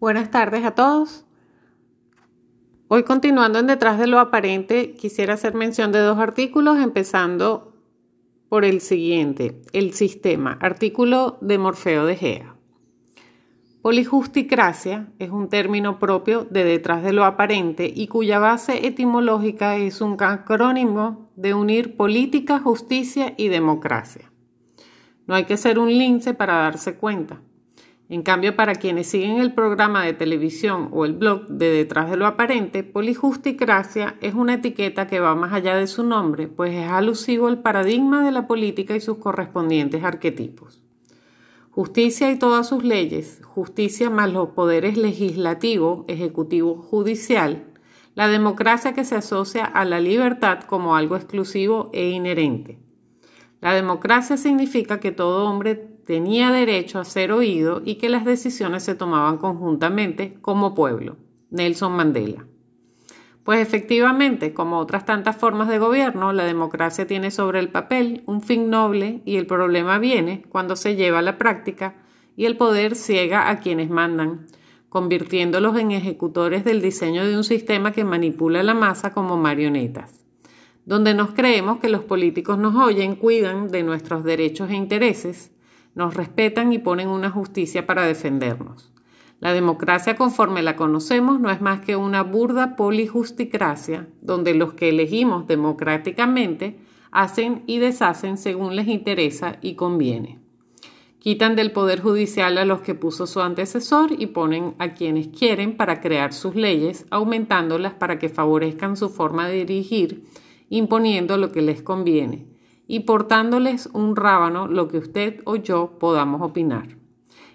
Buenas tardes a todos. Hoy continuando en Detrás de lo Aparente, quisiera hacer mención de dos artículos, empezando por el siguiente, el sistema, artículo de Morfeo de Gea. Polijusticracia es un término propio de detrás de lo aparente y cuya base etimológica es un acrónimo de unir política, justicia y democracia. No hay que ser un lince para darse cuenta. En cambio, para quienes siguen el programa de televisión o el blog de Detrás de lo Aparente, polijusticracia es una etiqueta que va más allá de su nombre, pues es alusivo al paradigma de la política y sus correspondientes arquetipos. Justicia y todas sus leyes, justicia más los poderes legislativo, ejecutivo, judicial, la democracia que se asocia a la libertad como algo exclusivo e inherente. La democracia significa que todo hombre tenía derecho a ser oído y que las decisiones se tomaban conjuntamente como pueblo. Nelson Mandela. Pues efectivamente, como otras tantas formas de gobierno, la democracia tiene sobre el papel un fin noble y el problema viene cuando se lleva a la práctica y el poder ciega a quienes mandan, convirtiéndolos en ejecutores del diseño de un sistema que manipula la masa como marionetas, donde nos creemos que los políticos nos oyen, cuidan de nuestros derechos e intereses, nos respetan y ponen una justicia para defendernos. La democracia conforme la conocemos no es más que una burda polijusticracia, donde los que elegimos democráticamente hacen y deshacen según les interesa y conviene. Quitan del poder judicial a los que puso su antecesor y ponen a quienes quieren para crear sus leyes, aumentándolas para que favorezcan su forma de dirigir, imponiendo lo que les conviene y portándoles un rábano lo que usted o yo podamos opinar.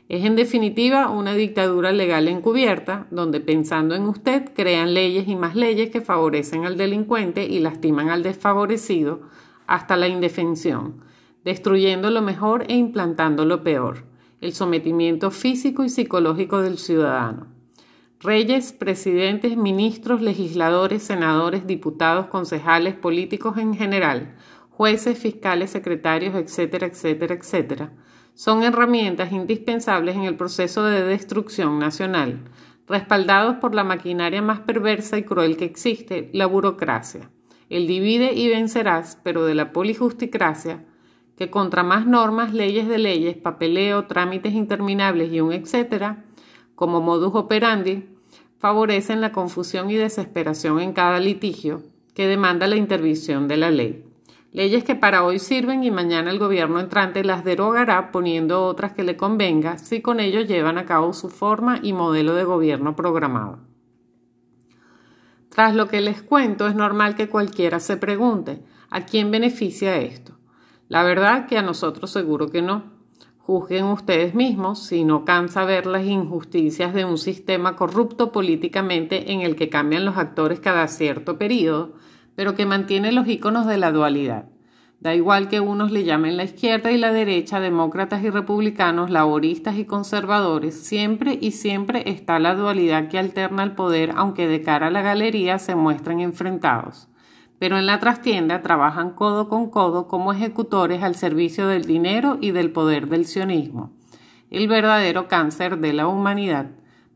Es en definitiva una dictadura legal encubierta, donde pensando en usted crean leyes y más leyes que favorecen al delincuente y lastiman al desfavorecido hasta la indefensión, destruyendo lo mejor e implantando lo peor, el sometimiento físico y psicológico del ciudadano. Reyes, presidentes, ministros, legisladores, senadores, diputados, concejales, políticos en general, jueces, fiscales, secretarios, etcétera, etcétera, etcétera, son herramientas indispensables en el proceso de destrucción nacional, respaldados por la maquinaria más perversa y cruel que existe, la burocracia. El divide y vencerás, pero de la polijusticracia, que contra más normas, leyes de leyes, papeleo, trámites interminables y un etcétera, como modus operandi, favorecen la confusión y desesperación en cada litigio que demanda la intervención de la ley. Leyes que para hoy sirven y mañana el gobierno entrante las derogará poniendo otras que le convenga si con ello llevan a cabo su forma y modelo de gobierno programado. Tras lo que les cuento, es normal que cualquiera se pregunte, ¿a quién beneficia esto? La verdad que a nosotros seguro que no. Juzguen ustedes mismos si no cansa ver las injusticias de un sistema corrupto políticamente en el que cambian los actores cada cierto periodo pero que mantiene los iconos de la dualidad. Da igual que unos le llamen la izquierda y la derecha, demócratas y republicanos, laboristas y conservadores, siempre y siempre está la dualidad que alterna el poder, aunque de cara a la galería se muestran enfrentados. Pero en la trastienda trabajan codo con codo como ejecutores al servicio del dinero y del poder del sionismo. El verdadero cáncer de la humanidad,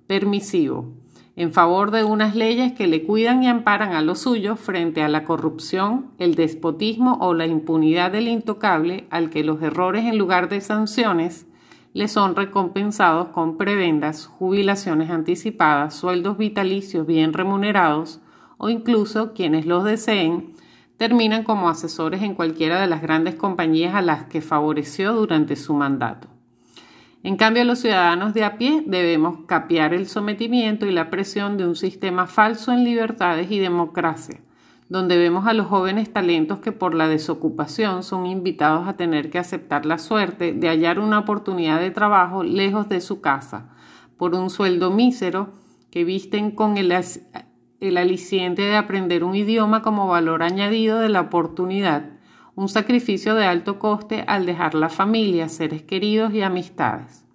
permisivo, en favor de unas leyes que le cuidan y amparan a los suyos frente a la corrupción, el despotismo o la impunidad del intocable al que los errores en lugar de sanciones le son recompensados con prebendas, jubilaciones anticipadas, sueldos vitalicios bien remunerados o incluso quienes los deseen terminan como asesores en cualquiera de las grandes compañías a las que favoreció durante su mandato. En cambio, los ciudadanos de a pie debemos capear el sometimiento y la presión de un sistema falso en libertades y democracia, donde vemos a los jóvenes talentos que por la desocupación son invitados a tener que aceptar la suerte de hallar una oportunidad de trabajo lejos de su casa, por un sueldo mísero, que visten con el, el aliciente de aprender un idioma como valor añadido de la oportunidad un sacrificio de alto coste al dejar la familia, seres queridos y amistades.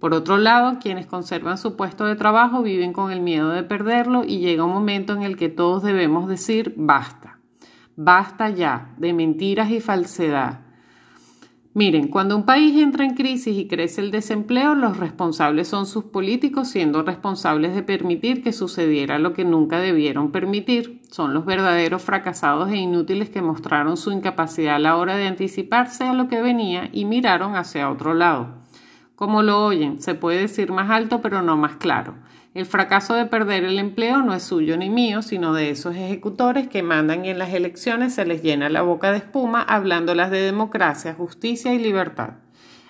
Por otro lado, quienes conservan su puesto de trabajo viven con el miedo de perderlo y llega un momento en el que todos debemos decir basta. Basta ya de mentiras y falsedad. Miren, cuando un país entra en crisis y crece el desempleo, los responsables son sus políticos siendo responsables de permitir que sucediera lo que nunca debieron permitir. Son los verdaderos fracasados e inútiles que mostraron su incapacidad a la hora de anticiparse a lo que venía y miraron hacia otro lado. Como lo oyen, se puede decir más alto pero no más claro. El fracaso de perder el empleo no es suyo ni mío, sino de esos ejecutores que mandan y en las elecciones se les llena la boca de espuma hablándolas de democracia, justicia y libertad.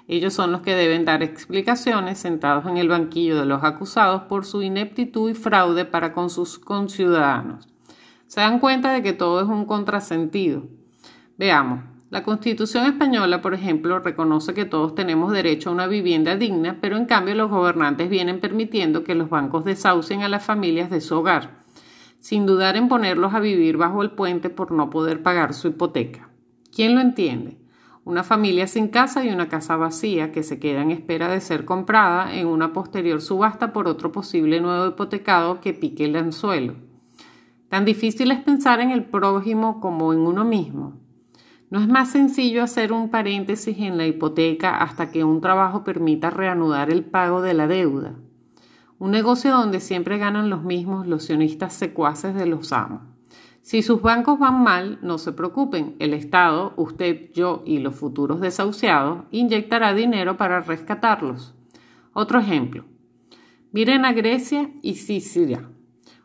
Ellos son los que deben dar explicaciones sentados en el banquillo de los acusados por su ineptitud y fraude para con sus conciudadanos. Se dan cuenta de que todo es un contrasentido. Veamos, la Constitución española, por ejemplo, reconoce que todos tenemos derecho a una vivienda digna, pero en cambio los gobernantes vienen permitiendo que los bancos desahucien a las familias de su hogar, sin dudar en ponerlos a vivir bajo el puente por no poder pagar su hipoteca. ¿Quién lo entiende? Una familia sin casa y una casa vacía que se queda en espera de ser comprada en una posterior subasta por otro posible nuevo hipotecado que pique el anzuelo. Tan difícil es pensar en el prójimo como en uno mismo. ¿No es más sencillo hacer un paréntesis en la hipoteca hasta que un trabajo permita reanudar el pago de la deuda? Un negocio donde siempre ganan los mismos los sionistas secuaces de los amos. Si sus bancos van mal, no se preocupen, el Estado, usted, yo y los futuros desahuciados inyectará dinero para rescatarlos. Otro ejemplo. Miren a Grecia y Sicilia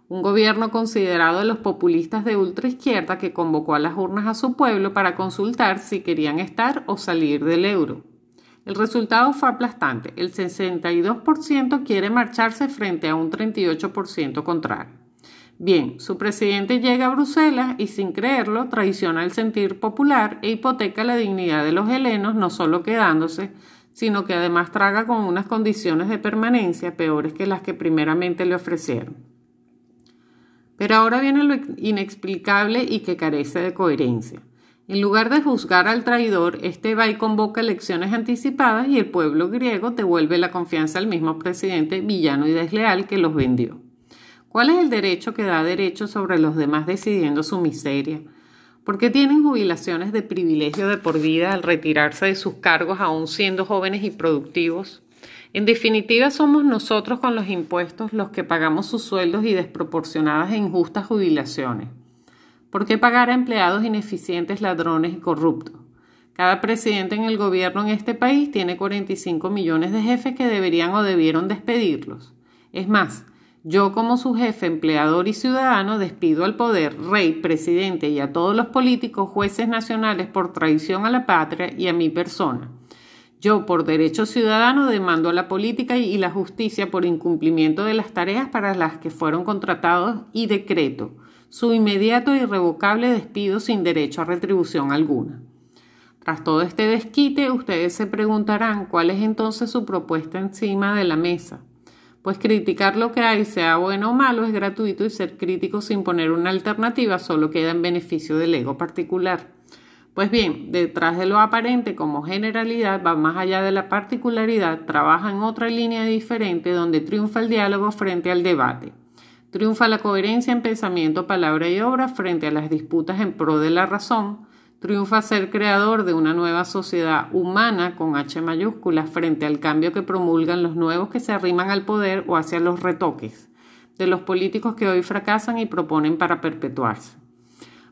un gobierno considerado de los populistas de ultraizquierda que convocó a las urnas a su pueblo para consultar si querían estar o salir del euro. El resultado fue aplastante. El 62% quiere marcharse frente a un 38% contrario. Bien, su presidente llega a Bruselas y sin creerlo traiciona el sentir popular e hipoteca la dignidad de los helenos no solo quedándose, sino que además traga con unas condiciones de permanencia peores que las que primeramente le ofrecieron. Pero ahora viene lo inexplicable y que carece de coherencia. En lugar de juzgar al traidor, este va y convoca elecciones anticipadas y el pueblo griego devuelve la confianza al mismo presidente villano y desleal que los vendió. ¿Cuál es el derecho que da derecho sobre los demás decidiendo su miseria? ¿Por qué tienen jubilaciones de privilegio de por vida al retirarse de sus cargos aún siendo jóvenes y productivos? En definitiva, somos nosotros con los impuestos los que pagamos sus sueldos y desproporcionadas e injustas jubilaciones. ¿Por qué pagar a empleados ineficientes, ladrones y corruptos? Cada presidente en el gobierno en este país tiene 45 millones de jefes que deberían o debieron despedirlos. Es más, yo como su jefe, empleador y ciudadano despido al poder, rey, presidente y a todos los políticos, jueces nacionales por traición a la patria y a mi persona. Yo, por derecho ciudadano, demando a la política y la justicia por incumplimiento de las tareas para las que fueron contratados y decreto su inmediato e irrevocable despido sin derecho a retribución alguna. Tras todo este desquite, ustedes se preguntarán cuál es entonces su propuesta encima de la mesa. Pues criticar lo que hay, sea bueno o malo, es gratuito y ser crítico sin poner una alternativa solo queda en beneficio del ego particular. Pues bien, detrás de lo aparente como generalidad va más allá de la particularidad, trabaja en otra línea diferente donde triunfa el diálogo frente al debate. Triunfa la coherencia en pensamiento, palabra y obra frente a las disputas en pro de la razón. Triunfa ser creador de una nueva sociedad humana con H mayúscula frente al cambio que promulgan los nuevos que se arriman al poder o hacia los retoques de los políticos que hoy fracasan y proponen para perpetuarse.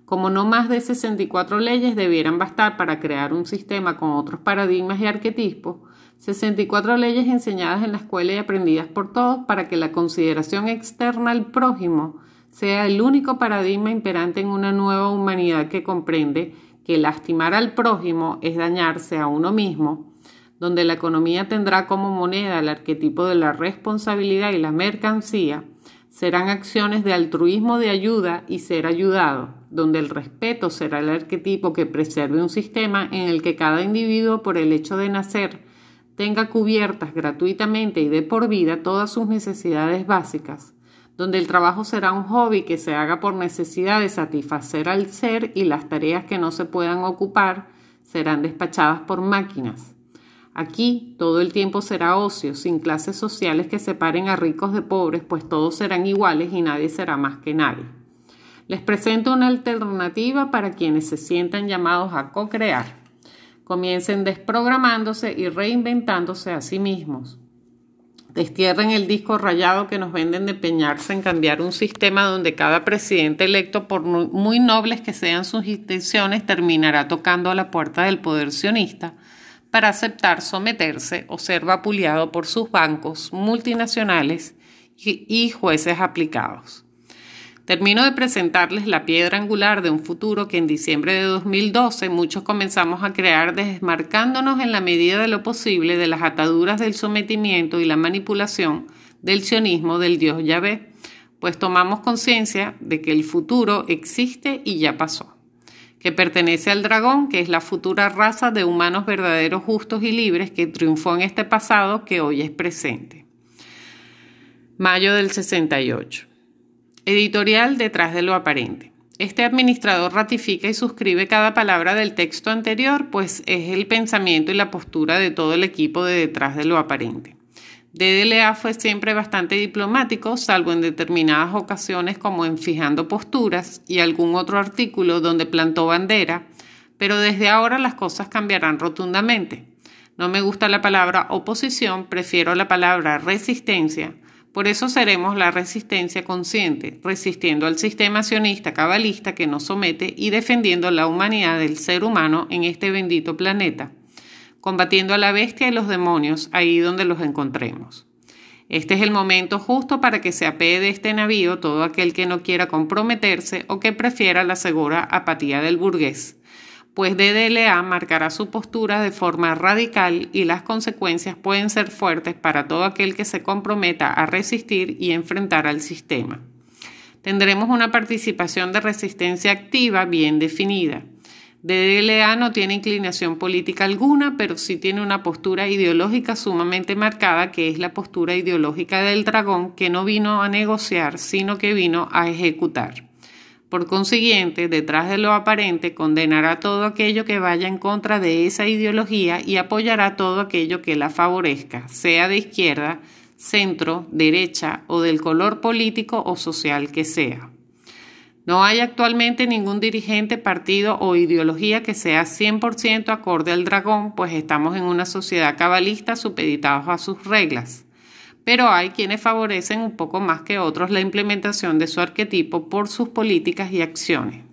Como no más de 64 leyes debieran bastar para crear un sistema con otros paradigmas y arquetipos, 64 leyes enseñadas en la escuela y aprendidas por todos para que la consideración externa al prójimo sea el único paradigma imperante en una nueva humanidad que comprende que lastimar al prójimo es dañarse a uno mismo, donde la economía tendrá como moneda el arquetipo de la responsabilidad y la mercancía, serán acciones de altruismo de ayuda y ser ayudado, donde el respeto será el arquetipo que preserve un sistema en el que cada individuo, por el hecho de nacer, tenga cubiertas gratuitamente y de por vida todas sus necesidades básicas, donde el trabajo será un hobby que se haga por necesidad de satisfacer al ser y las tareas que no se puedan ocupar serán despachadas por máquinas Aquí todo el tiempo será ocio, sin clases sociales que separen a ricos de pobres, pues todos serán iguales y nadie será más que nadie. Les presento una alternativa para quienes se sientan llamados a co-crear. comiencen desprogramándose y reinventándose a sí mismos. Destierren el disco rayado que nos venden de peñarse en cambiar un sistema donde cada presidente electo, por muy nobles que sean sus intenciones, terminará tocando a la puerta del poder sionista para aceptar someterse o ser vapuleado por sus bancos multinacionales y jueces aplicados. Termino de presentarles la piedra angular de un futuro que en diciembre de 2012 muchos comenzamos a crear desmarcándonos en la medida de lo posible de las ataduras del sometimiento y la manipulación del sionismo del dios Yahvé, pues tomamos conciencia de que el futuro existe y ya pasó, que pertenece al dragón, que es la futura raza de humanos verdaderos, justos y libres que triunfó en este pasado que hoy es presente. Mayo del 68. Editorial detrás de lo aparente. Este administrador ratifica y suscribe cada palabra del texto anterior, pues es el pensamiento y la postura de todo el equipo de detrás de lo aparente. DDLA fue siempre bastante diplomático, salvo en determinadas ocasiones como en Fijando Posturas y algún otro artículo donde plantó bandera, pero desde ahora las cosas cambiarán rotundamente. No me gusta la palabra oposición, prefiero la palabra resistencia, por eso seremos la resistencia consciente, resistiendo al sistema sionista cabalista que nos somete y defendiendo la humanidad del ser humano en este bendito planeta, combatiendo a la bestia y los demonios ahí donde los encontremos. Este es el momento justo para que se apee de este navío todo aquel que no quiera comprometerse o que prefiera la segura apatía del burgués pues DDLA marcará su postura de forma radical y las consecuencias pueden ser fuertes para todo aquel que se comprometa a resistir y enfrentar al sistema. Tendremos una participación de resistencia activa bien definida. DDLA no tiene inclinación política alguna, pero sí tiene una postura ideológica sumamente marcada, que es la postura ideológica del dragón, que no vino a negociar, sino que vino a ejecutar. Por consiguiente, detrás de lo aparente condenará todo aquello que vaya en contra de esa ideología y apoyará todo aquello que la favorezca, sea de izquierda, centro, derecha o del color político o social que sea. No hay actualmente ningún dirigente, partido o ideología que sea 100% acorde al dragón, pues estamos en una sociedad cabalista supeditados a sus reglas pero hay quienes favorecen un poco más que otros la implementación de su arquetipo por sus políticas y acciones.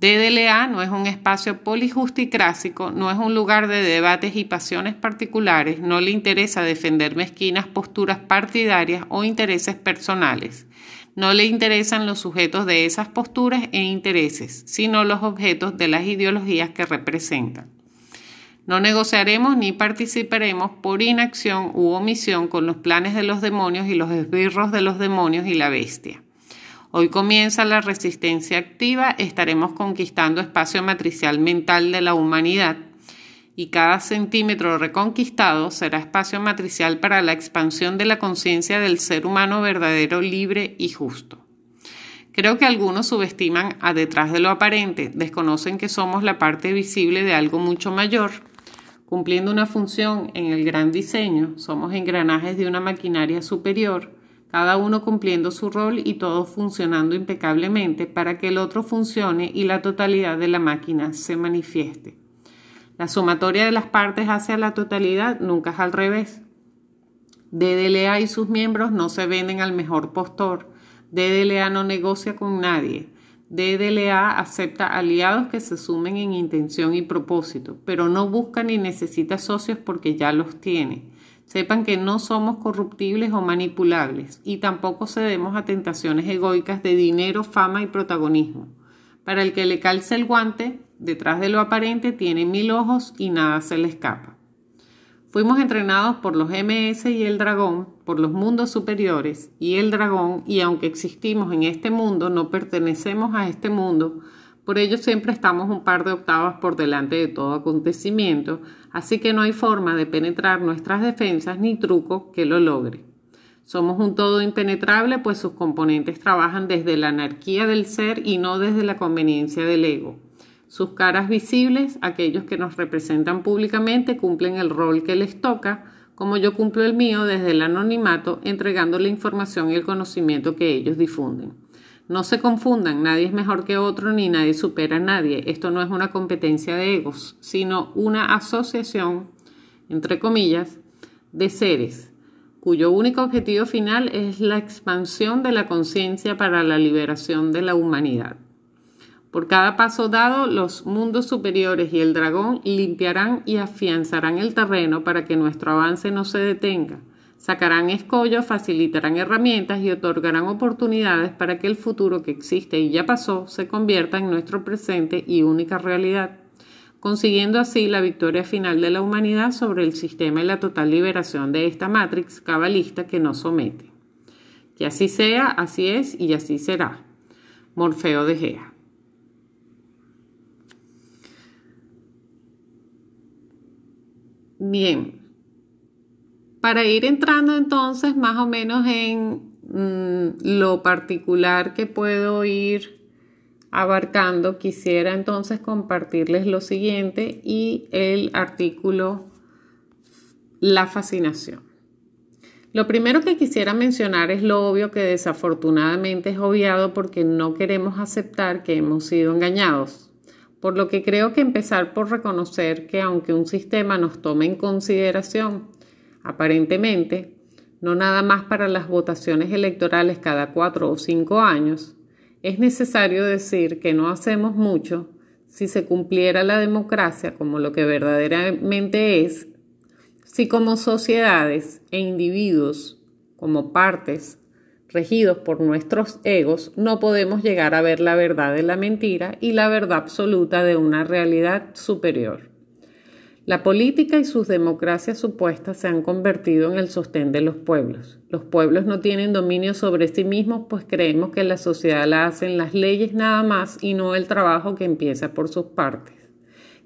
DDLA no es un espacio polijusticrásico, no es un lugar de debates y pasiones particulares, no le interesa defender mezquinas posturas partidarias o intereses personales. No le interesan los sujetos de esas posturas e intereses, sino los objetos de las ideologías que representan. No negociaremos ni participaremos por inacción u omisión con los planes de los demonios y los esbirros de los demonios y la bestia. Hoy comienza la resistencia activa, estaremos conquistando espacio matricial mental de la humanidad y cada centímetro reconquistado será espacio matricial para la expansión de la conciencia del ser humano verdadero, libre y justo. Creo que algunos subestiman a detrás de lo aparente, desconocen que somos la parte visible de algo mucho mayor Cumpliendo una función en el gran diseño, somos engranajes de una maquinaria superior, cada uno cumpliendo su rol y todos funcionando impecablemente para que el otro funcione y la totalidad de la máquina se manifieste. La sumatoria de las partes hacia la totalidad nunca es al revés. DDLA y sus miembros no se venden al mejor postor. DDLA no negocia con nadie. DDLA acepta aliados que se sumen en intención y propósito, pero no busca ni necesita socios porque ya los tiene. Sepan que no somos corruptibles o manipulables y tampoco cedemos a tentaciones egoicas de dinero, fama y protagonismo. Para el que le calce el guante, detrás de lo aparente tiene mil ojos y nada se le escapa. Fuimos entrenados por los MS y el dragón, por los mundos superiores y el dragón, y aunque existimos en este mundo, no pertenecemos a este mundo, por ello siempre estamos un par de octavas por delante de todo acontecimiento, así que no hay forma de penetrar nuestras defensas ni truco que lo logre. Somos un todo impenetrable, pues sus componentes trabajan desde la anarquía del ser y no desde la conveniencia del ego. Sus caras visibles, aquellos que nos representan públicamente, cumplen el rol que les toca, como yo cumplo el mío desde el anonimato, entregando la información y el conocimiento que ellos difunden. No se confundan, nadie es mejor que otro ni nadie supera a nadie. Esto no es una competencia de egos, sino una asociación, entre comillas, de seres cuyo único objetivo final es la expansión de la conciencia para la liberación de la humanidad. Por cada paso dado, los mundos superiores y el dragón limpiarán y afianzarán el terreno para que nuestro avance no se detenga. Sacarán escollos, facilitarán herramientas y otorgarán oportunidades para que el futuro que existe y ya pasó se convierta en nuestro presente y única realidad consiguiendo así la victoria final de la humanidad sobre el sistema y la total liberación de esta matrix cabalista que nos somete. Que así sea, así es y así será. Morfeo de Gea. Bien, para ir entrando entonces más o menos en mm, lo particular que puedo ir abarcando, quisiera entonces compartirles lo siguiente y el artículo La fascinación. Lo primero que quisiera mencionar es lo obvio que desafortunadamente es obviado porque no queremos aceptar que hemos sido engañados. Por lo que creo que empezar por reconocer que aunque un sistema nos tome en consideración, aparentemente, no nada más para las votaciones electorales cada cuatro o cinco años, es necesario decir que no hacemos mucho si se cumpliera la democracia como lo que verdaderamente es, si como sociedades e individuos, como partes regidos por nuestros egos, no podemos llegar a ver la verdad de la mentira y la verdad absoluta de una realidad superior. La política y sus democracias supuestas se han convertido en el sostén de los pueblos. Los pueblos no tienen dominio sobre sí mismos, pues creemos que la sociedad la hacen las leyes nada más y no el trabajo que empieza por sus partes.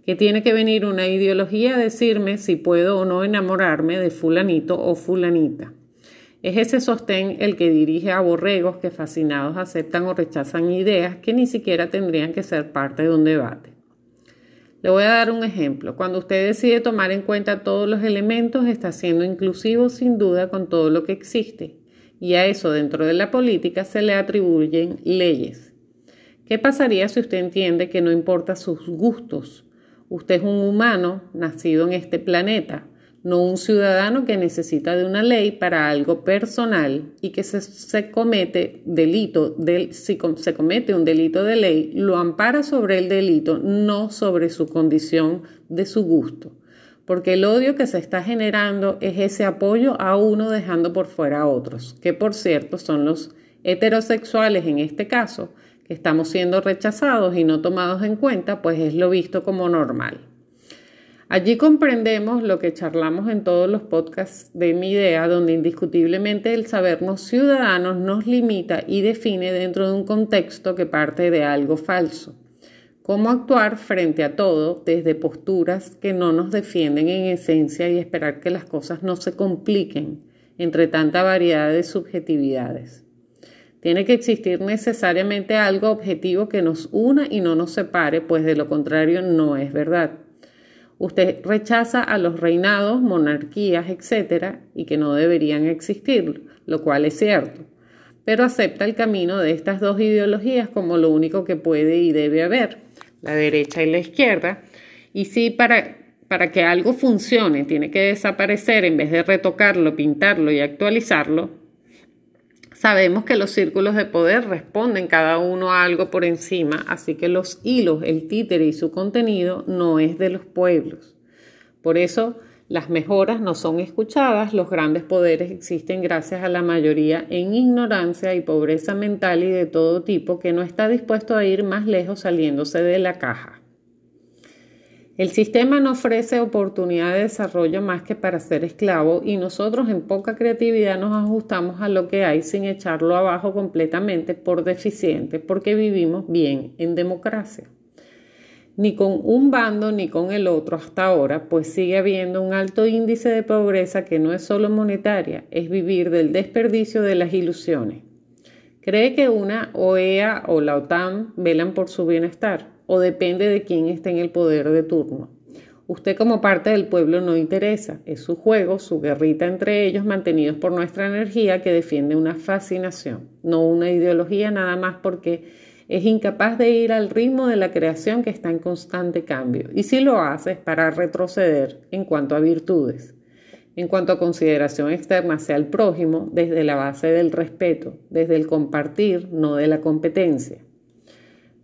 Que tiene que venir una ideología a decirme si puedo o no enamorarme de fulanito o fulanita. Es ese sostén el que dirige a borregos que fascinados aceptan o rechazan ideas que ni siquiera tendrían que ser parte de un debate. Le voy a dar un ejemplo. Cuando usted decide tomar en cuenta todos los elementos, está siendo inclusivo sin duda con todo lo que existe. Y a eso dentro de la política se le atribuyen leyes. ¿Qué pasaría si usted entiende que no importa sus gustos? Usted es un humano nacido en este planeta no un ciudadano que necesita de una ley para algo personal y que se, comete delito, si se comete un delito de ley, lo ampara sobre el delito, no sobre su condición de su gusto. Porque el odio que se está generando es ese apoyo a uno dejando por fuera a otros, que por cierto son los heterosexuales en este caso, que estamos siendo rechazados y no tomados en cuenta, pues es lo visto como normal. Allí comprendemos lo que charlamos en todos los podcasts de mi idea, donde indiscutiblemente el sabernos ciudadanos nos limita y define dentro de un contexto que parte de algo falso. Cómo actuar frente a todo desde posturas que no nos defienden en esencia y esperar que las cosas no se compliquen entre tanta variedad de subjetividades. Tiene que existir necesariamente algo objetivo que nos una y no nos separe, pues de lo contrario no es verdad. Usted rechaza a los reinados, monarquías, etcétera, y que no deberían existir, lo cual es cierto, pero acepta el camino de estas dos ideologías como lo único que puede y debe haber, la derecha y la izquierda, y si para, para que algo funcione tiene que desaparecer en vez de retocarlo, pintarlo y actualizarlo, Sabemos que los círculos de poder responden cada uno a algo por encima, así que los hilos, el títere y su contenido no es de los pueblos. Por eso las mejoras no son escuchadas, los grandes poderes existen gracias a la mayoría en ignorancia y pobreza mental y de todo tipo que no está dispuesto a ir más lejos saliéndose de la caja. El sistema no ofrece oportunidad de desarrollo más que para ser esclavo y nosotros en poca creatividad nos ajustamos a lo que hay sin echarlo abajo completamente por deficiente porque vivimos bien en democracia. Ni con un bando ni con el otro hasta ahora, pues sigue habiendo un alto índice de pobreza que no es solo monetaria, es vivir del desperdicio de las ilusiones. ¿Cree que una OEA o la OTAN velan por su bienestar? O depende de quién esté en el poder de turno. Usted como parte del pueblo no interesa, es su juego, su guerrita entre ellos mantenidos por nuestra energía que defiende una fascinación, no una ideología nada más porque es incapaz de ir al ritmo de la creación que está en constante cambio y si lo hace es para retroceder en cuanto a virtudes. En cuanto a consideración externa hacia el prójimo, desde la base del respeto, desde el compartir, no de la competencia.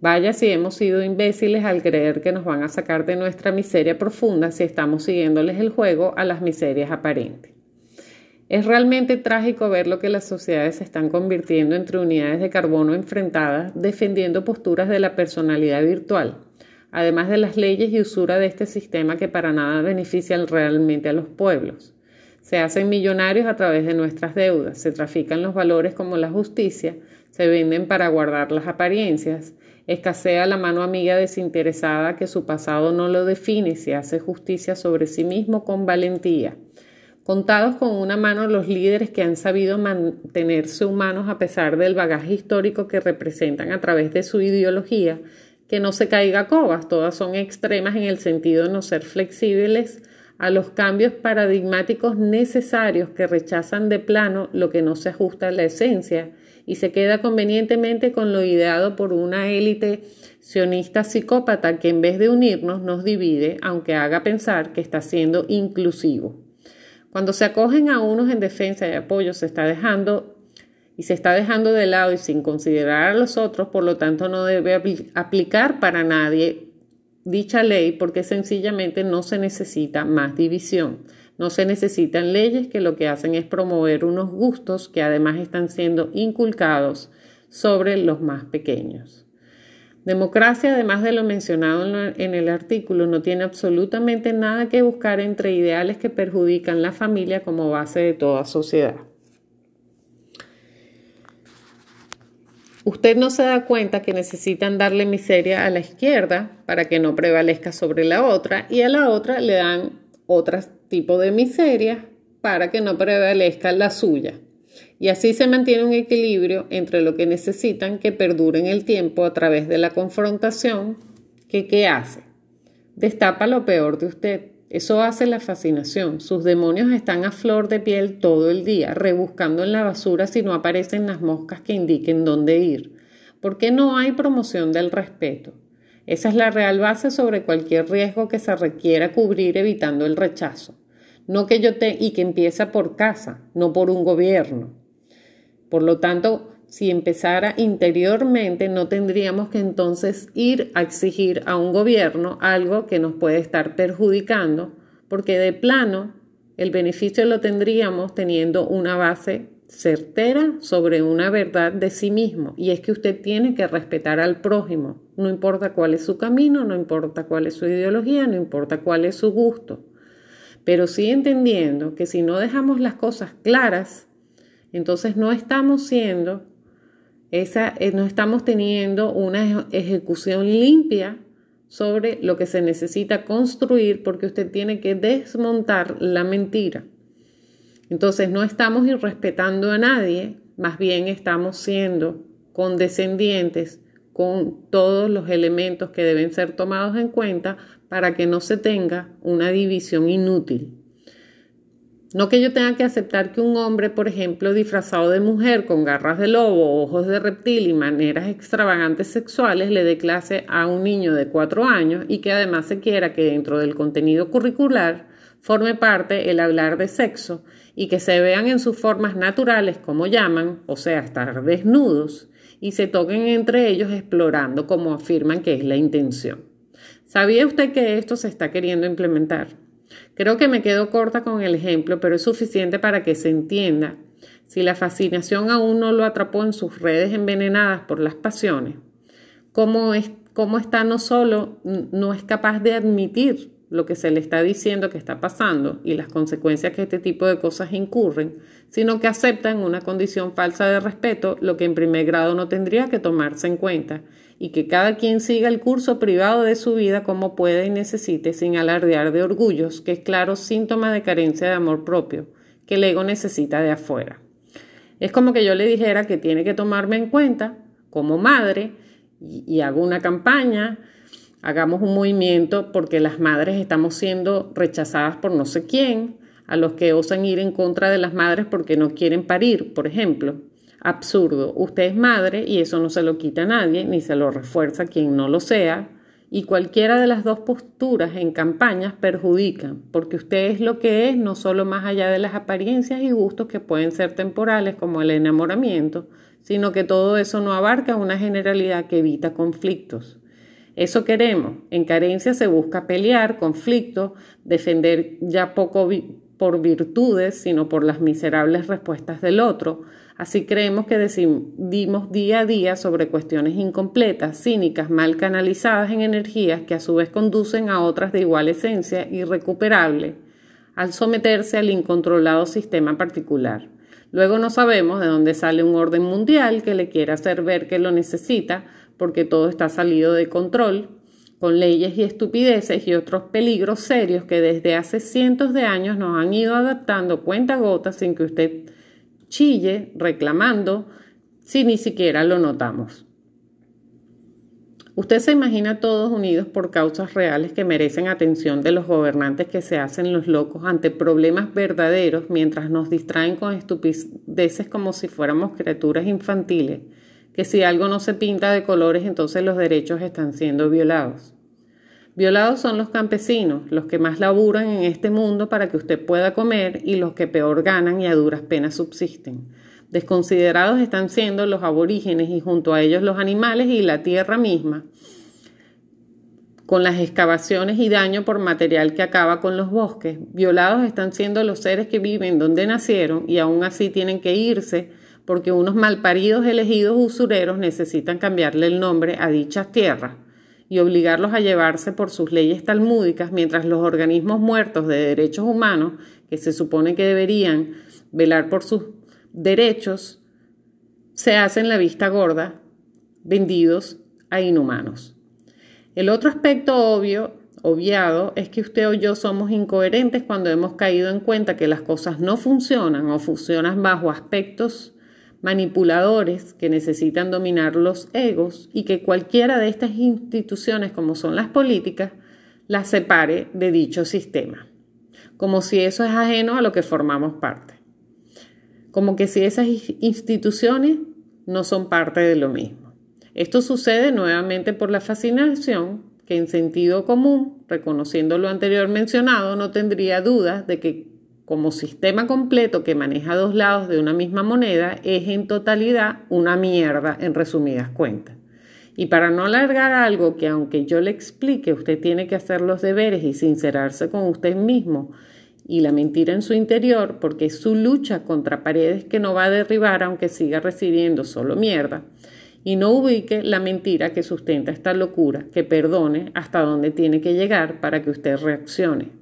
Vaya si hemos sido imbéciles al creer que nos van a sacar de nuestra miseria profunda si estamos siguiéndoles el juego a las miserias aparentes. Es realmente trágico ver lo que las sociedades se están convirtiendo entre unidades de carbono enfrentadas, defendiendo posturas de la personalidad virtual, además de las leyes y usura de este sistema que para nada benefician realmente a los pueblos. Se hacen millonarios a través de nuestras deudas, se trafican los valores como la justicia, se venden para guardar las apariencias, Escasea la mano amiga desinteresada que su pasado no lo define y se hace justicia sobre sí mismo con valentía. Contados con una mano los líderes que han sabido mantenerse humanos a pesar del bagaje histórico que representan a través de su ideología, que no se caiga cobas, todas son extremas en el sentido de no ser flexibles a los cambios paradigmáticos necesarios que rechazan de plano lo que no se ajusta a la esencia y se queda convenientemente con lo ideado por una élite sionista psicópata que en vez de unirnos nos divide, aunque haga pensar que está siendo inclusivo. Cuando se acogen a unos en defensa y apoyo se está dejando y se está dejando de lado y sin considerar a los otros, por lo tanto no debe aplicar para nadie dicha ley porque sencillamente no se necesita más división. No se necesitan leyes que lo que hacen es promover unos gustos que además están siendo inculcados sobre los más pequeños. Democracia, además de lo mencionado en el artículo, no tiene absolutamente nada que buscar entre ideales que perjudican la familia como base de toda sociedad. Usted no se da cuenta que necesitan darle miseria a la izquierda para que no prevalezca sobre la otra y a la otra le dan otras tipo de miseria para que no prevalezca la suya. Y así se mantiene un equilibrio entre lo que necesitan que perdure en el tiempo a través de la confrontación, que ¿qué hace? Destapa lo peor de usted. Eso hace la fascinación. Sus demonios están a flor de piel todo el día, rebuscando en la basura si no aparecen las moscas que indiquen dónde ir. Porque no hay promoción del respeto. Esa es la real base sobre cualquier riesgo que se requiera cubrir evitando el rechazo. No que yo te y que empieza por casa, no por un gobierno. Por lo tanto, si empezara interiormente, no tendríamos que entonces ir a exigir a un gobierno algo que nos puede estar perjudicando, porque de plano el beneficio lo tendríamos teniendo una base certera sobre una verdad de sí mismo. Y es que usted tiene que respetar al prójimo, no importa cuál es su camino, no importa cuál es su ideología, no importa cuál es su gusto, pero sí entendiendo que si no dejamos las cosas claras, entonces no estamos siendo esa, eh, no estamos teniendo una ejecución limpia sobre lo que se necesita construir porque usted tiene que desmontar la mentira. Entonces no estamos irrespetando a nadie, más bien estamos siendo condescendientes con todos los elementos que deben ser tomados en cuenta para que no se tenga una división inútil. No que yo tenga que aceptar que un hombre, por ejemplo, disfrazado de mujer con garras de lobo, ojos de reptil y maneras extravagantes sexuales le dé clase a un niño de cuatro años y que además se quiera que dentro del contenido curricular forme parte el hablar de sexo y que se vean en sus formas naturales, como llaman, o sea, estar desnudos, y se toquen entre ellos explorando como afirman que es la intención. ¿Sabía usted que esto se está queriendo implementar? Creo que me quedo corta con el ejemplo, pero es suficiente para que se entienda si la fascinación aún no lo atrapó en sus redes envenenadas por las pasiones, cómo, es, cómo está no solo no es capaz de admitir lo que se le está diciendo que está pasando y las consecuencias que este tipo de cosas incurren, sino que acepta en una condición falsa de respeto lo que en primer grado no tendría que tomarse en cuenta y que cada quien siga el curso privado de su vida como pueda y necesite sin alardear de orgullos, que es claro síntoma de carencia de amor propio, que el ego necesita de afuera. Es como que yo le dijera que tiene que tomarme en cuenta como madre y, y hago una campaña hagamos un movimiento porque las madres estamos siendo rechazadas por no sé quién, a los que osan ir en contra de las madres porque no quieren parir, por ejemplo. Absurdo, usted es madre y eso no se lo quita a nadie, ni se lo refuerza quien no lo sea, y cualquiera de las dos posturas en campañas perjudican, porque usted es lo que es, no solo más allá de las apariencias y gustos que pueden ser temporales como el enamoramiento, sino que todo eso no abarca una generalidad que evita conflictos. Eso queremos. En carencia se busca pelear, conflicto, defender ya poco por virtudes, sino por las miserables respuestas del otro. Así creemos que decidimos día a día sobre cuestiones incompletas, cínicas, mal canalizadas en energías que a su vez conducen a otras de igual esencia irrecuperable, al someterse al incontrolado sistema particular. Luego no sabemos de dónde sale un orden mundial que le quiere hacer ver que lo necesita porque todo está salido de control con leyes y estupideces y otros peligros serios que desde hace cientos de años nos han ido adaptando cuenta gotas sin que usted chille reclamando si ni siquiera lo notamos. Usted se imagina todos unidos por causas reales que merecen atención de los gobernantes que se hacen los locos ante problemas verdaderos mientras nos distraen con estupideces como si fuéramos criaturas infantiles que si algo no se pinta de colores, entonces los derechos están siendo violados. Violados son los campesinos, los que más laburan en este mundo para que usted pueda comer y los que peor ganan y a duras penas subsisten. Desconsiderados están siendo los aborígenes y junto a ellos los animales y la tierra misma, con las excavaciones y daño por material que acaba con los bosques. Violados están siendo los seres que viven donde nacieron y aún así tienen que irse porque unos malparidos elegidos usureros necesitan cambiarle el nombre a dichas tierras y obligarlos a llevarse por sus leyes talmúdicas mientras los organismos muertos de derechos humanos, que se supone que deberían velar por sus derechos, se hacen la vista gorda, vendidos a inhumanos. El otro aspecto obvio, obviado, es que usted o yo somos incoherentes cuando hemos caído en cuenta que las cosas no funcionan o funcionan bajo aspectos manipuladores que necesitan dominar los egos y que cualquiera de estas instituciones, como son las políticas, las separe de dicho sistema, como si eso es ajeno a lo que formamos parte, como que si esas instituciones no son parte de lo mismo. Esto sucede nuevamente por la fascinación que en sentido común, reconociendo lo anterior mencionado, no tendría dudas de que como sistema completo que maneja dos lados de una misma moneda es en totalidad una mierda en resumidas cuentas. Y para no alargar algo que aunque yo le explique, usted tiene que hacer los deberes y sincerarse con usted mismo y la mentira en su interior, porque es su lucha contra paredes que no va a derribar aunque siga recibiendo solo mierda, y no ubique la mentira que sustenta esta locura, que perdone hasta dónde tiene que llegar para que usted reaccione.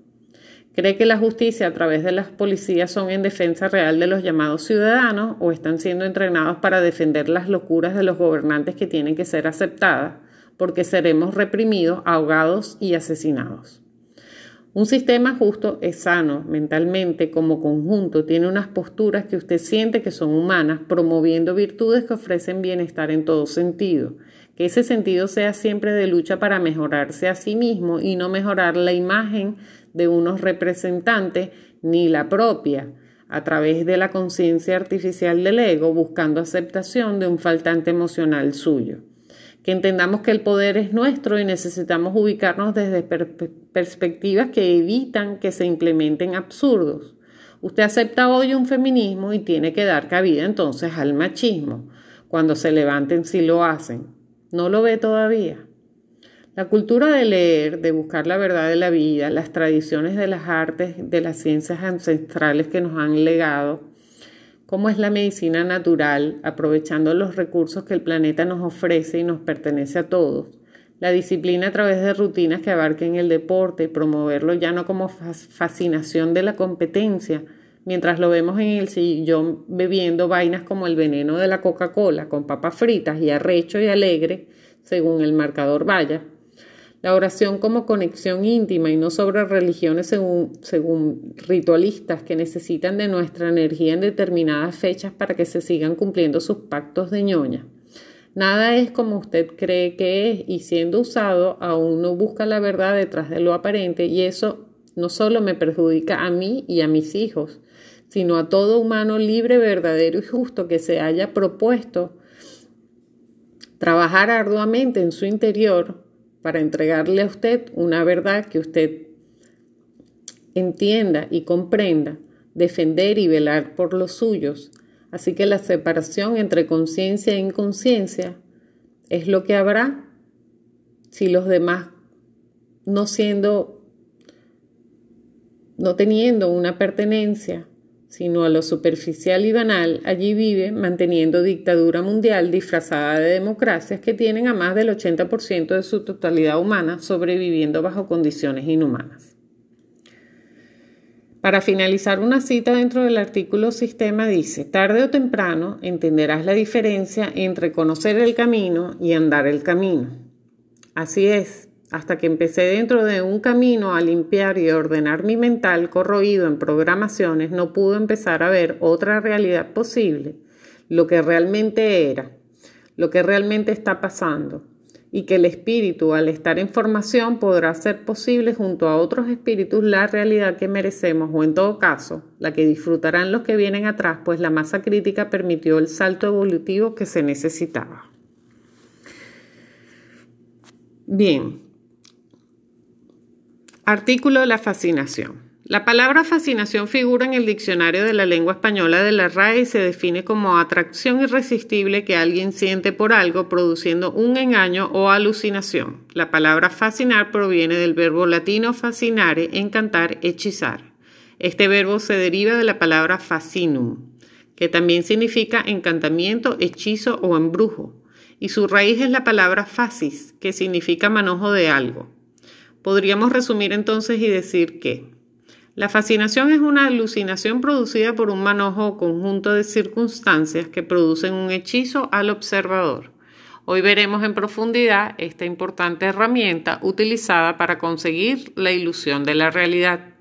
¿Cree que la justicia a través de las policías son en defensa real de los llamados ciudadanos o están siendo entrenados para defender las locuras de los gobernantes que tienen que ser aceptadas porque seremos reprimidos, ahogados y asesinados? Un sistema justo es sano mentalmente como conjunto, tiene unas posturas que usted siente que son humanas, promoviendo virtudes que ofrecen bienestar en todo sentido. Que ese sentido sea siempre de lucha para mejorarse a sí mismo y no mejorar la imagen de unos representantes ni la propia, a través de la conciencia artificial del ego, buscando aceptación de un faltante emocional suyo. Que entendamos que el poder es nuestro y necesitamos ubicarnos desde perspectivas que evitan que se implementen absurdos. Usted acepta hoy un feminismo y tiene que dar cabida entonces al machismo. Cuando se levanten si lo hacen. ¿No lo ve todavía? La cultura de leer, de buscar la verdad de la vida, las tradiciones de las artes, de las ciencias ancestrales que nos han legado, cómo es la medicina natural, aprovechando los recursos que el planeta nos ofrece y nos pertenece a todos. La disciplina a través de rutinas que abarquen el deporte, promoverlo ya no como fascinación de la competencia, mientras lo vemos en el sillón bebiendo vainas como el veneno de la Coca-Cola, con papas fritas y arrecho y alegre, según el marcador vaya la oración como conexión íntima y no sobre religiones según, según, ritualistas que necesitan de nuestra energía en determinadas fechas para que se sigan cumpliendo sus pactos de ñoña. Nada es como usted cree que es y siendo usado aún no busca la verdad detrás de lo aparente y eso no solo me perjudica a mí y a mis hijos, sino a todo humano libre, verdadero y justo que se haya propuesto trabajar arduamente en su interior para entregarle a usted una verdad que usted entienda y comprenda, defender y velar por los suyos. Así que la separación entre conciencia e inconsciencia es lo que habrá si los demás no siendo, no teniendo una pertenencia, sino a lo superficial y banal, allí vive manteniendo dictadura mundial disfrazada de democracias que tienen a más del 80% de su totalidad humana sobreviviendo bajo condiciones inhumanas. Para finalizar una cita dentro del artículo Sistema dice, tarde o temprano entenderás la diferencia entre conocer el camino y andar el camino. Así es, hasta que empecé dentro de un camino a limpiar y ordenar mi mental corroído en programaciones, no pude empezar a ver otra realidad posible, lo que realmente era, lo que realmente está pasando y que el espíritu, al estar en formación, podrá hacer posible junto a otros espíritus la realidad que merecemos o en todo caso, la que disfrutarán los que vienen atrás, pues la masa crítica permitió el salto evolutivo que se necesitaba. Bien. Artículo La fascinación. La palabra fascinación figura en el diccionario de la lengua española de la RAE y se define como atracción irresistible que alguien siente por algo produciendo un engaño o alucinación. La palabra fascinar proviene del verbo latino fascinare, encantar, hechizar. Este verbo se deriva de la palabra fascinum, que también significa encantamiento, hechizo o embrujo, y su raíz es la palabra fascis, que significa manojo de algo. Podríamos resumir entonces y decir que la fascinación es una alucinación producida por un manojo o conjunto de circunstancias que producen un hechizo al observador. Hoy veremos en profundidad esta importante herramienta utilizada para conseguir la ilusión de la realidad.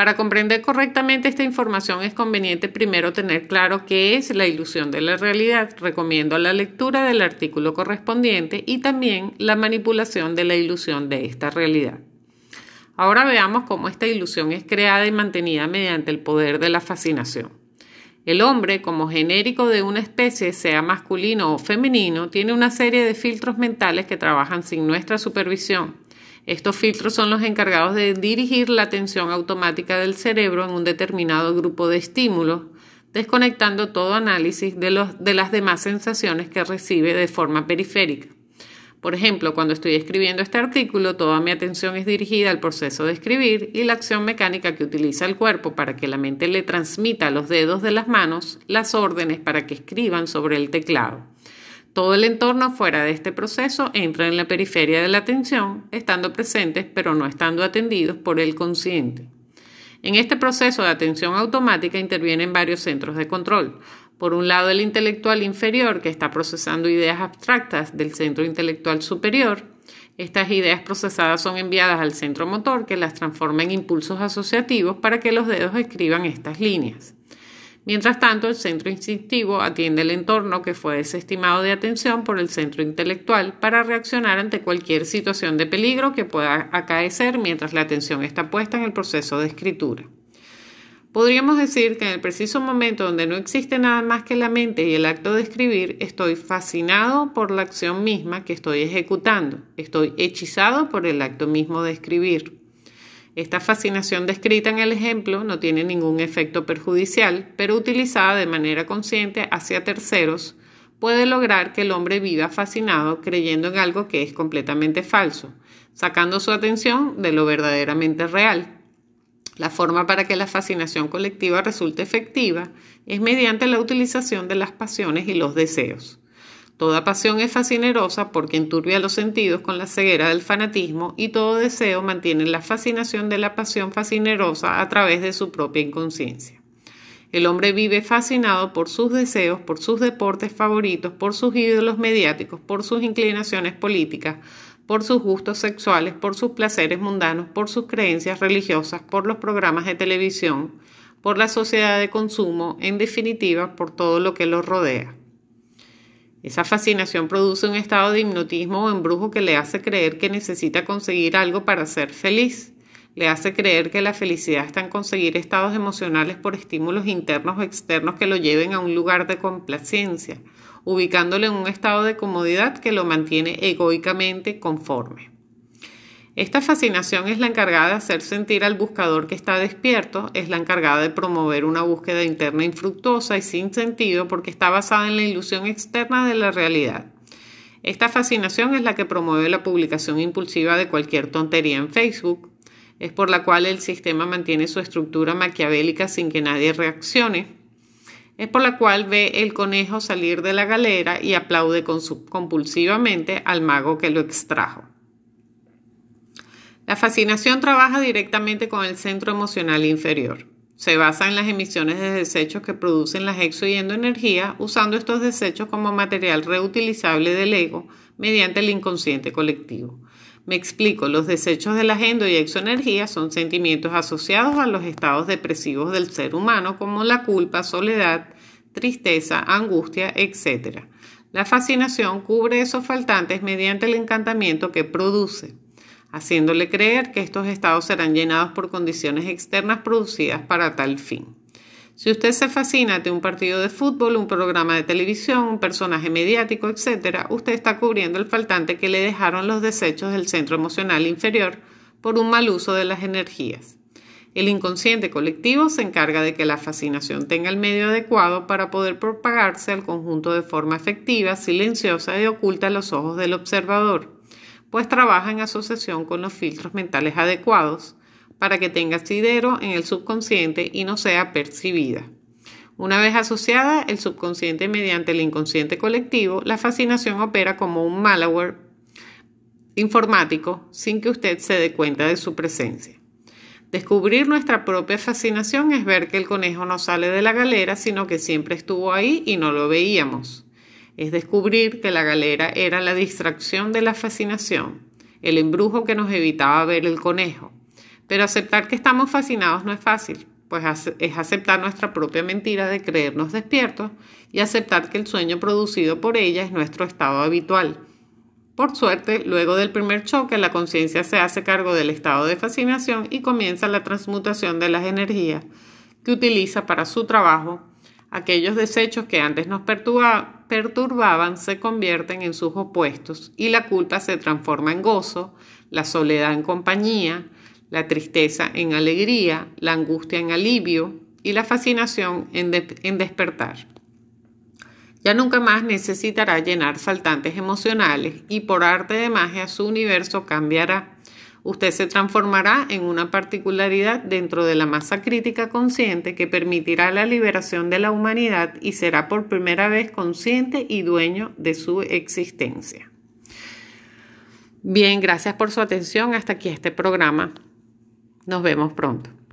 Para comprender correctamente esta información es conveniente primero tener claro qué es la ilusión de la realidad. Recomiendo la lectura del artículo correspondiente y también la manipulación de la ilusión de esta realidad. Ahora veamos cómo esta ilusión es creada y mantenida mediante el poder de la fascinación. El hombre, como genérico de una especie, sea masculino o femenino, tiene una serie de filtros mentales que trabajan sin nuestra supervisión. Estos filtros son los encargados de dirigir la atención automática del cerebro en un determinado grupo de estímulos, desconectando todo análisis de, de las demás sensaciones que recibe de forma periférica. Por ejemplo, cuando estoy escribiendo este artículo, toda mi atención es dirigida al proceso de escribir y la acción mecánica que utiliza el cuerpo para que la mente le transmita a los dedos de las manos las órdenes para que escriban sobre el teclado. Todo el entorno fuera de este proceso entra en la periferia de la atención, estando presentes pero no estando atendidos por el consciente. En este proceso de atención automática intervienen varios centros de control, por un lado, el intelectual inferior, que está procesando ideas abstractas del centro intelectual superior. Estas ideas procesadas son enviadas al centro motor, que las transforma en impulsos asociativos para que los dedos escriban estas líneas. Mientras tanto, el centro instintivo atiende el entorno que fue desestimado de atención por el centro intelectual para reaccionar ante cualquier situación de peligro que pueda acaecer mientras la atención está puesta en el proceso de escritura. Podríamos decir que en el preciso momento donde no existe nada más que la mente y el acto de escribir, estoy fascinado por la acción misma que estoy ejecutando, estoy hechizado por el acto mismo de escribir. Esta fascinación descrita en el ejemplo no tiene ningún efecto perjudicial, pero utilizada de manera consciente hacia terceros puede lograr que el hombre viva fascinado creyendo en algo que es completamente falso, sacando su atención de lo verdaderamente real. La forma para que la fascinación colectiva resulte efectiva es mediante la utilización de las pasiones y los deseos. Toda pasión es fascinerosa porque enturbia los sentidos con la ceguera del fanatismo y todo deseo mantiene la fascinación de la pasión fascinerosa a través de su propia inconsciencia. El hombre vive fascinado por sus deseos, por sus deportes favoritos, por sus ídolos mediáticos, por sus inclinaciones políticas, por sus gustos sexuales, por sus placeres mundanos, por sus creencias religiosas, por los programas de televisión, por la sociedad de consumo, en definitiva, por todo lo que los rodea. Esa fascinación produce un estado de hipnotismo o embrujo que le hace creer que necesita conseguir algo para ser feliz. Le hace creer que la felicidad está en conseguir estados emocionales por estímulos internos o externos que lo lleven a un lugar de complacencia, ubicándolo en un estado de comodidad que lo mantiene egoicamente conforme. Esta fascinación es la encargada de hacer sentir al buscador que está despierto, es la encargada de promover una búsqueda interna infructuosa y sin sentido porque está basada en la ilusión externa de la realidad. Esta fascinación es la que promueve la publicación impulsiva de cualquier tontería en Facebook, es por la cual el sistema mantiene su estructura maquiavélica sin que nadie reaccione, es por la cual ve el conejo salir de la galera y aplaude compulsivamente al mago que lo extrajo. La fascinación trabaja directamente con el centro emocional inferior. Se basa en las emisiones de desechos que producen las exo y endoenergías, usando estos desechos como material reutilizable del ego mediante el inconsciente colectivo. Me explico, los desechos de las endo y exoenergías son sentimientos asociados a los estados depresivos del ser humano como la culpa, soledad, tristeza, angustia, etc. La fascinación cubre esos faltantes mediante el encantamiento que produce haciéndole creer que estos estados serán llenados por condiciones externas producidas para tal fin. Si usted se fascina de un partido de fútbol, un programa de televisión, un personaje mediático, etc., usted está cubriendo el faltante que le dejaron los desechos del centro emocional inferior por un mal uso de las energías. El inconsciente colectivo se encarga de que la fascinación tenga el medio adecuado para poder propagarse al conjunto de forma efectiva, silenciosa y oculta a los ojos del observador pues trabaja en asociación con los filtros mentales adecuados para que tenga asidero en el subconsciente y no sea percibida. Una vez asociada el subconsciente mediante el inconsciente colectivo, la fascinación opera como un malware informático sin que usted se dé cuenta de su presencia. Descubrir nuestra propia fascinación es ver que el conejo no sale de la galera, sino que siempre estuvo ahí y no lo veíamos es descubrir que la galera era la distracción de la fascinación, el embrujo que nos evitaba ver el conejo. Pero aceptar que estamos fascinados no es fácil, pues es aceptar nuestra propia mentira de creernos despiertos y aceptar que el sueño producido por ella es nuestro estado habitual. Por suerte, luego del primer choque, la conciencia se hace cargo del estado de fascinación y comienza la transmutación de las energías que utiliza para su trabajo aquellos desechos que antes nos perturbaban se convierten en sus opuestos y la culpa se transforma en gozo, la soledad en compañía, la tristeza en alegría, la angustia en alivio y la fascinación en, en despertar. Ya nunca más necesitará llenar faltantes emocionales y por arte de magia su universo cambiará usted se transformará en una particularidad dentro de la masa crítica consciente que permitirá la liberación de la humanidad y será por primera vez consciente y dueño de su existencia. Bien, gracias por su atención. Hasta aquí este programa. Nos vemos pronto.